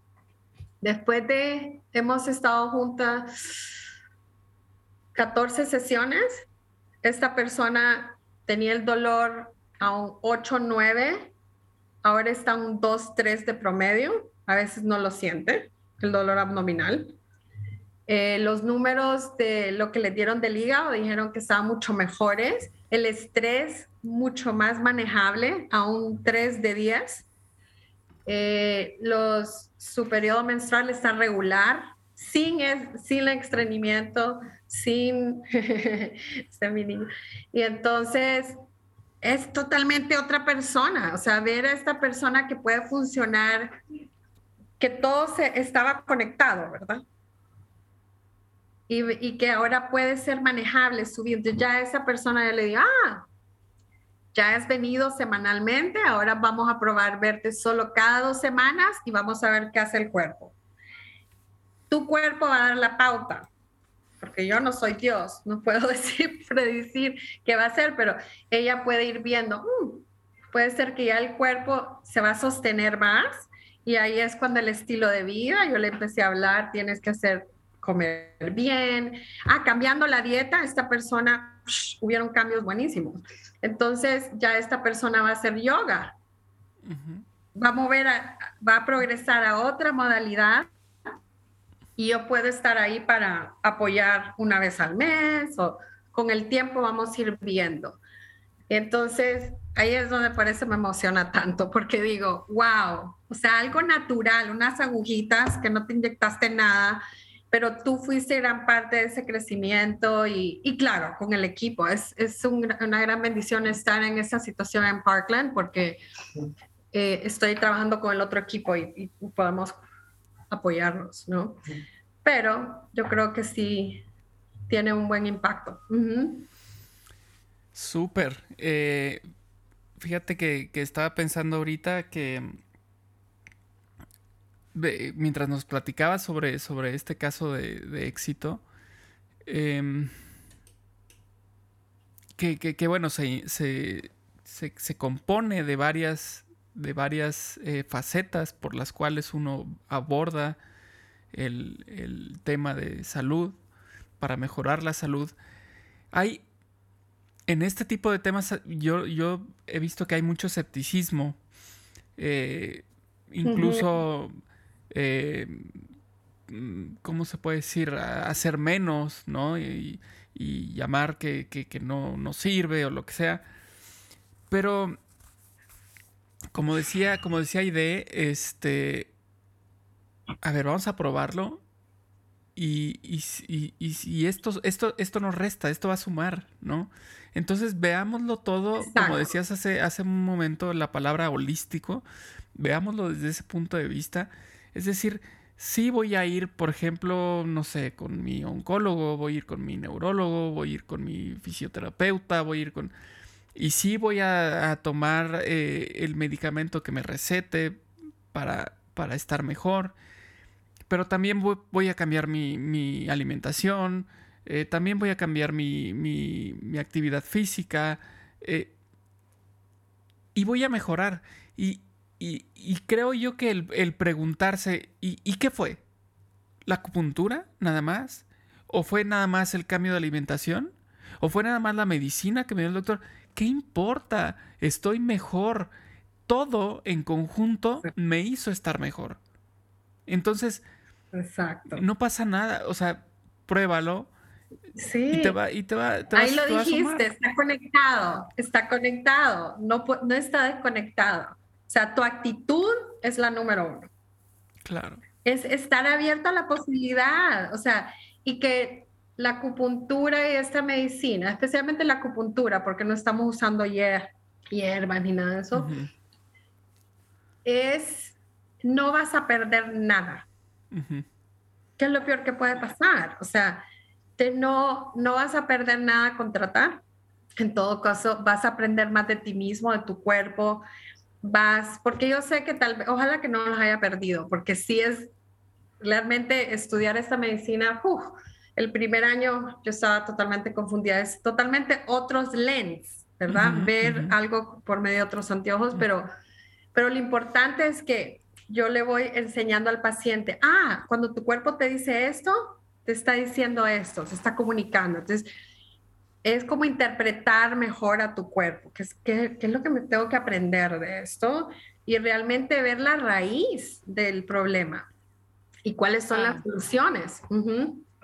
Después de, hemos estado juntas 14 sesiones, esta persona tenía el dolor a un 8, 9 ahora está un 2, 3 de promedio, a veces no lo siente, el dolor abdominal. Eh, los números de lo que le dieron del hígado dijeron que estaban mucho mejores, el estrés mucho más manejable, a un 3 de 10. Eh, los, su periodo menstrual está regular, sin, sin el estreñimiento, sin... <laughs> Este y entonces es totalmente otra persona. O sea, ver a esta persona que puede funcionar, que todo se estaba conectado, ¿verdad? Y, que ahora puede ser manejable subiendo. Ya esa persona ya le digo, ah, ya has venido semanalmente, ahora vamos a probar verte solo cada dos semanas y vamos a ver qué hace el cuerpo. Tu cuerpo va a dar la pauta porque yo no soy Dios, no puedo <laughs> decir, predecir qué va a ser, pero ella puede ir viendo, mm, puede ser que ya el cuerpo se va a sostener más y ahí es cuando el estilo de vida, yo le empecé a hablar, tienes que hacer comer bien, ah, cambiando la dieta, esta persona, hubieron cambios buenísimos. Entonces ya esta persona va a hacer yoga, va a mover, va a progresar a otra modalidad y yo puedo estar ahí para apoyar una vez al mes o con el tiempo vamos a ir viendo. Entonces, ahí es donde parece me emociona tanto porque digo, wow, o sea, algo natural, unas agujitas que no te inyectaste nada, pero tú fuiste gran parte de ese crecimiento y, y claro, con el equipo. Es, es una gran bendición estar en esa situación en Parkland porque eh, estoy trabajando con el otro equipo y, y podemos apoyarnos, ¿no? Pero yo creo que sí tiene un buen impacto. Súper. Eh, fíjate que, estaba pensando ahorita que mientras nos platicabas sobre, sobre este caso de, éxito, em, que, bueno, se, se, compone de varias, de varias eh, facetas por las cuales uno aborda el, el, tema de salud para mejorar la salud. Hay, en este tipo de temas, yo, yo he visto que hay mucho escepticismo, eh, incluso... Eh, ¿cómo se puede decir? hacer menos, ¿no? Y, llamar que, no, no, sirve o lo que sea. Pero, como decía, como decía Ide, este, a ver, vamos a probarlo. Y, y, esto, esto, esto nos resta, esto va a sumar, ¿no? Entonces veámoslo todo, como decías hace, hace un momento, la palabra holístico, veámoslo desde ese punto de vista. Es decir, sí voy a ir, por ejemplo, no sé, con mi oncólogo, voy a ir con mi neurólogo, voy a ir con mi fisioterapeuta, voy a ir con... Y sí voy a, tomar eh, el medicamento que me recete para, para estar mejor. Pero también voy, a cambiar mi, alimentación, eh, también voy a cambiar mi, mi actividad física eh, y voy a mejorar. Y, y, creo yo que el, preguntarse, ¿y, qué fue? ¿La acupuntura nada más? ¿O fue nada más el cambio de alimentación? ¿O fue nada más la medicina que me dio el doctor? ¿Qué importa? Estoy mejor. Todo en conjunto me hizo estar mejor. Entonces, Exacto. no pasa nada. O sea, pruébalo. Sí. Y te va, y te va, Ahí lo dijiste, está conectado, está conectado, no, no está desconectado. O sea, tu actitud es la número uno. Claro. Es estar abierto a la posibilidad, o sea, y que la acupuntura y esta medicina, especialmente la acupuntura, porque no estamos usando hierbas ni nada de eso, es, no vas a perder nada. ¿Qué es lo peor que puede pasar? O sea, te no, no vas a perder nada con tratar. En todo caso, vas a aprender más de ti mismo, de tu cuerpo, vas, porque yo sé que tal vez, ojalá que no los haya perdido, porque sí es realmente estudiar esta medicina, el primer año yo estaba totalmente confundida, es totalmente otros lens, ¿verdad? Ver algo por medio de otros anteojos, pero, pero lo importante es que yo le voy enseñando al paciente, ah, cuando tu cuerpo te dice esto, te está diciendo esto, se está comunicando. Entonces, es como interpretar mejor a tu cuerpo, que es, qué, es lo que me tengo que aprender de esto y realmente ver la raíz del problema y cuáles son las soluciones.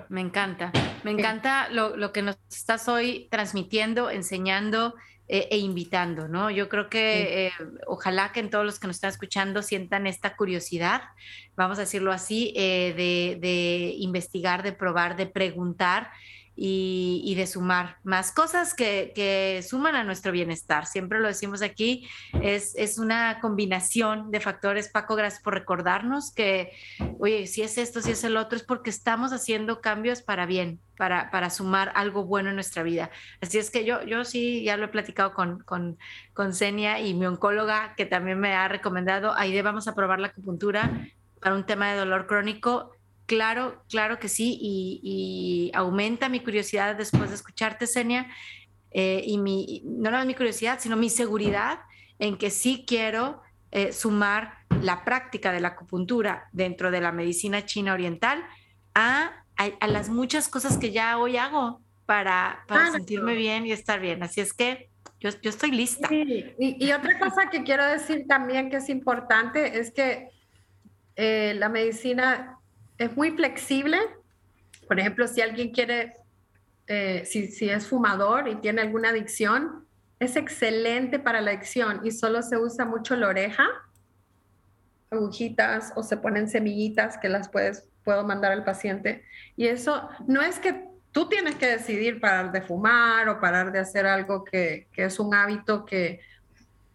Me encanta, me encanta lo, que nos estás hoy transmitiendo, enseñando eh, e invitando, ¿no? Yo creo que eh, ojalá que en todos los que nos están escuchando sientan esta curiosidad, vamos a decirlo así, eh, de, de investigar, de probar, de preguntar y, de sumar más cosas que, suman a nuestro bienestar. Siempre lo decimos aquí, es, es, una combinación de factores. Paco, gracias por recordarnos que, oye, si es esto, si es el otro, es porque estamos haciendo cambios para bien, para, para sumar algo bueno en nuestra vida. Así es que yo, yo sí, ya lo he platicado con, con, con Senia y mi oncóloga, que también me ha recomendado, ahí vamos a probar la acupuntura para un tema de dolor crónico Claro, claro que sí, y, aumenta mi curiosidad después de escucharte, Senia, eh, y mi, no nada mi curiosidad, sino mi seguridad en que sí quiero eh, sumar la práctica de la acupuntura dentro de la medicina china oriental a, a, las muchas cosas que ya hoy hago para, para sentirme bien y estar bien. Así es que yo, yo estoy lista. Y, y, otra cosa que quiero decir también que es importante es que eh, la medicina es muy flexible. Por ejemplo, si alguien quiere, eh, si, si es fumador y tiene alguna adicción, es excelente para la adicción y solo se usa mucho la oreja, agujitas o se ponen semillitas que las puedes, puedo mandar al paciente. Y eso no es que tú tienes que decidir parar de fumar o parar de hacer algo que, que es un hábito que,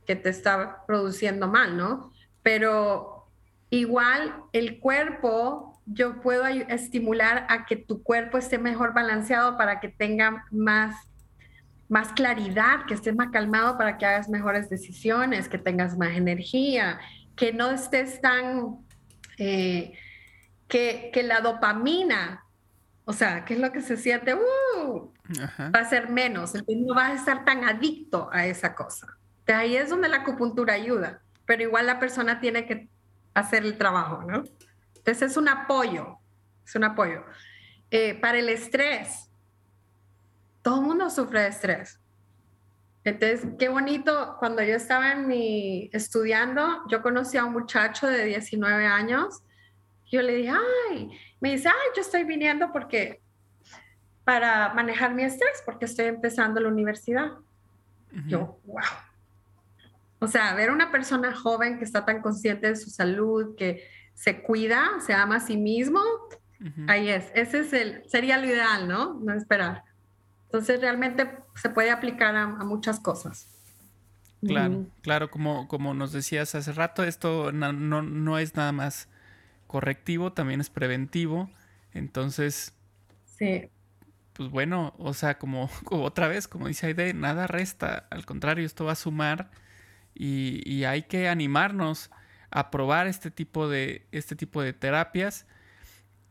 que te está produciendo mal, ¿no? Pero igual el cuerpo yo puedo estimular a que tu cuerpo esté mejor balanceado para que tenga más, más claridad, que estés más calmado para que hagas mejores decisiones, que tengas más energía, que no estés tan, eh, que, que, la dopamina O sea, ¿qué es lo que se siente? Uh, va a ser menos, entonces no vas a estar tan adicto a esa cosa. De ahí es donde la acupuntura ayuda, pero igual la persona tiene que hacer el trabajo, ¿no? Entonces es un apoyo, es un apoyo. Eh, para el estrés, todo el mundo sufre de estrés. Entonces, qué bonito, cuando yo estaba en mi, estudiando, yo conocí a un muchacho de 19 años, yo le dije, ay, me dice, ay, yo estoy viniendo porque, para manejar mi estrés, porque estoy empezando la universidad. Yo, wow. O sea, ver una persona joven que está tan consciente de su salud, que se cuida, se ama a sí mismo, ahí es. Ese es el, sería lo ideal, ¿no? No esperar. Entonces realmente se puede aplicar a, muchas cosas. Claro, claro, como, como nos decías hace rato, esto no, no, es nada más correctivo, también es preventivo. Entonces, sí. pues bueno, o sea, <laughs> como, otra vez, como dice Aide, nada resta, al contrario, esto va a sumar y, y, hay que animarnos a probar este tipo de, este tipo de terapias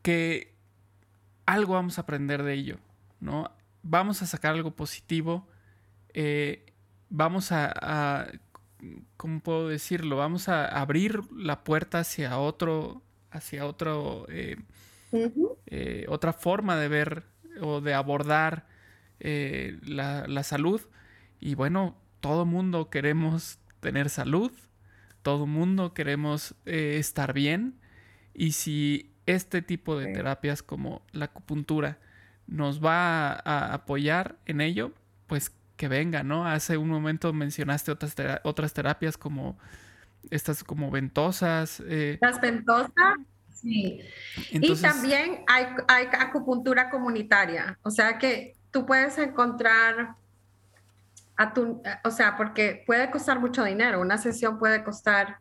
que algo vamos a aprender de ello, ¿no? vamos a sacar algo positivo, eh, vamos a, ¿cómo puedo decirlo? Vamos a abrir la puerta hacia otro, hacia otro, eh, eh, otra forma de ver o de abordar la, la, salud. Y bueno, todo mundo queremos tener salud, todo mundo queremos estar bien. Y si este tipo de terapias como la acupuntura nos va a, apoyar en ello, pues que venga, ¿no? Hace un momento mencionaste otras, otras terapias como estas como ventosas. Eh. Las ventosas, sí. y también hay, hay acupuntura comunitaria, o sea que tú puedes encontrar a tu, o sea, porque puede costar mucho dinero, una sesión puede costar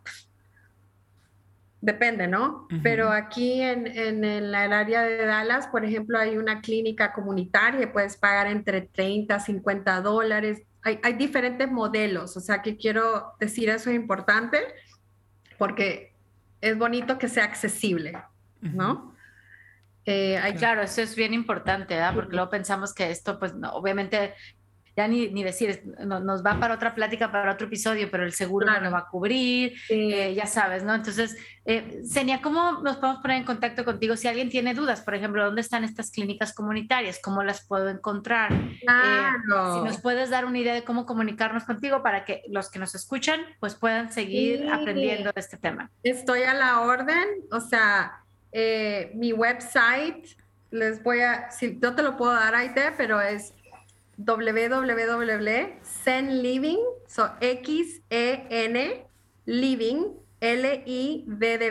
depende, ¿no? Pero aquí en, en, el área de Dallas, por ejemplo, hay una clínica comunitaria, puedes pagar entre 30, 50 dólares. Hay, hay, diferentes modelos, o sea que quiero decir eso es importante porque es bonito que sea accesible, ¿no? Eh, claro, eso es bien importante, ¿verdad? Porque luego pensamos que esto, pues, no, obviamente ya ni, ni decir, nos va para otra plática, para otro episodio, pero el seguro no lo va a cubrir, eh, ya sabes, ¿no? Entonces, eh, Senia, ¿cómo nos podemos poner en contacto contigo si alguien tiene dudas? Por ejemplo, ¿dónde están estas clínicas comunitarias? ¿Cómo las puedo encontrar? Eh, si nos puedes dar una idea de cómo comunicarnos contigo para que los que nos escuchan, pues puedan seguir aprendiendo de este tema. Estoy a la orden, o sea, mi website, les voy a, si no te lo puedo dar ahí, pero es www.zenliving, so X-E-N, living, L-I-V de.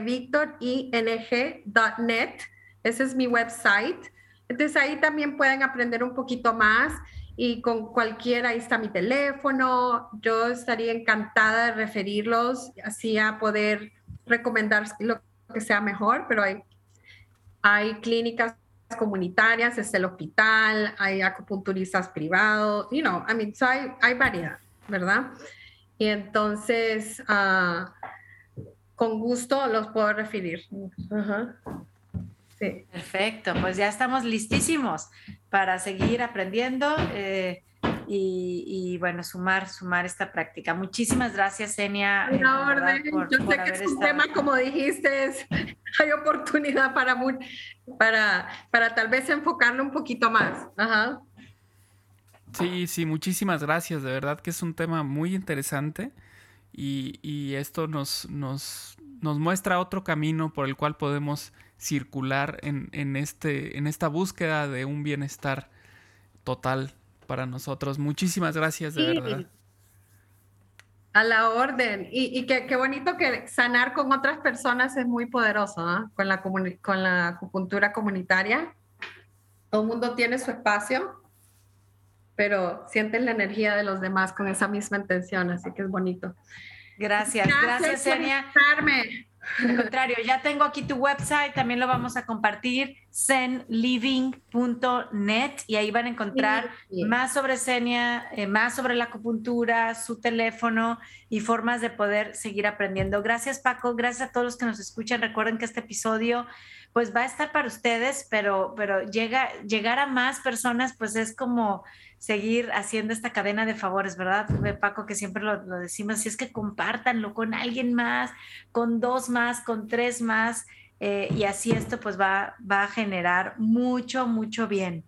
Ese es mi website. Entonces ahí también pueden aprender un poquito más y con cualquiera, ahí está mi teléfono. Yo estaría encantada de referirlos, así a poder recomendar lo que sea mejor, pero hay, hay clínicas comunitarias, es el hospital, hay acupunturistas privados, you know, I mean, hay, hay variedad, ¿verdad? Y entonces, ah, con gusto los puedo referir. Sí. Perfecto, pues ya estamos listísimos para seguir aprendiendo. Eh, y, bueno, sumar, sumar esta práctica. Muchísimas gracias, Enia. Yo sé que es un tema, como dijiste, <laughs> hay oportunidad para, para, para tal vez enfocarlo un poquito más. Ajá. Sí, sí, muchísimas gracias. De verdad que es un tema muy interesante y, y esto nos, nos, nos, muestra otro camino por el cual podemos circular en, en, este, en esta búsqueda de un bienestar total para nosotros. Muchísimas gracias, de verdad. A la orden. Y, y qué, bonito que sanar con otras personas es muy poderoso, ¿no? Con la, con la acupuntura comunitaria. Todo el mundo tiene su espacio, pero sienten la energía de los demás con esa misma intención, así que es bonito. Gracias, gracias, gracias al contrario, ya tengo aquí tu website, también lo vamos a compartir, zenliving.net, y ahí van a encontrar más sobre Senia, eh, más sobre la acupuntura, su teléfono y formas de poder seguir aprendiendo. Gracias, Paco. Gracias a todos los que nos escuchan. Recuerden que este episodio pues va a estar para ustedes, pero, pero llega, llegar a más personas, pues es como seguir haciendo esta cadena de favores, ¿verdad? Paco, que siempre lo, lo decimos, si es que compártanlo con alguien más, con dos más, con tres más, eh, y así esto pues va, va a generar mucho, mucho bien.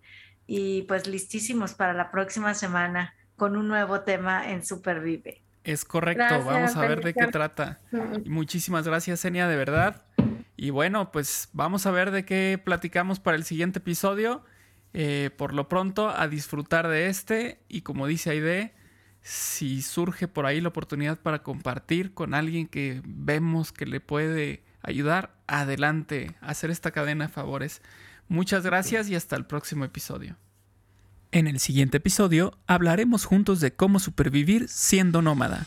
Y pues listísimos para la próxima semana con un nuevo tema en Supervive. Es correcto, vamos a ver de qué trata. Muchísimas gracias, Enia, de verdad. Y bueno, pues vamos a ver de qué platicamos para el siguiente episodio. Eh, por lo pronto, a disfrutar de este. Y como dice Aide, si surge por ahí la oportunidad para compartir con alguien que vemos que le puede ayudar, adelante, hacer esta cadena de favores. Muchas gracias y hasta el próximo episodio. En el siguiente episodio hablaremos juntos de cómo supervivir siendo nómada.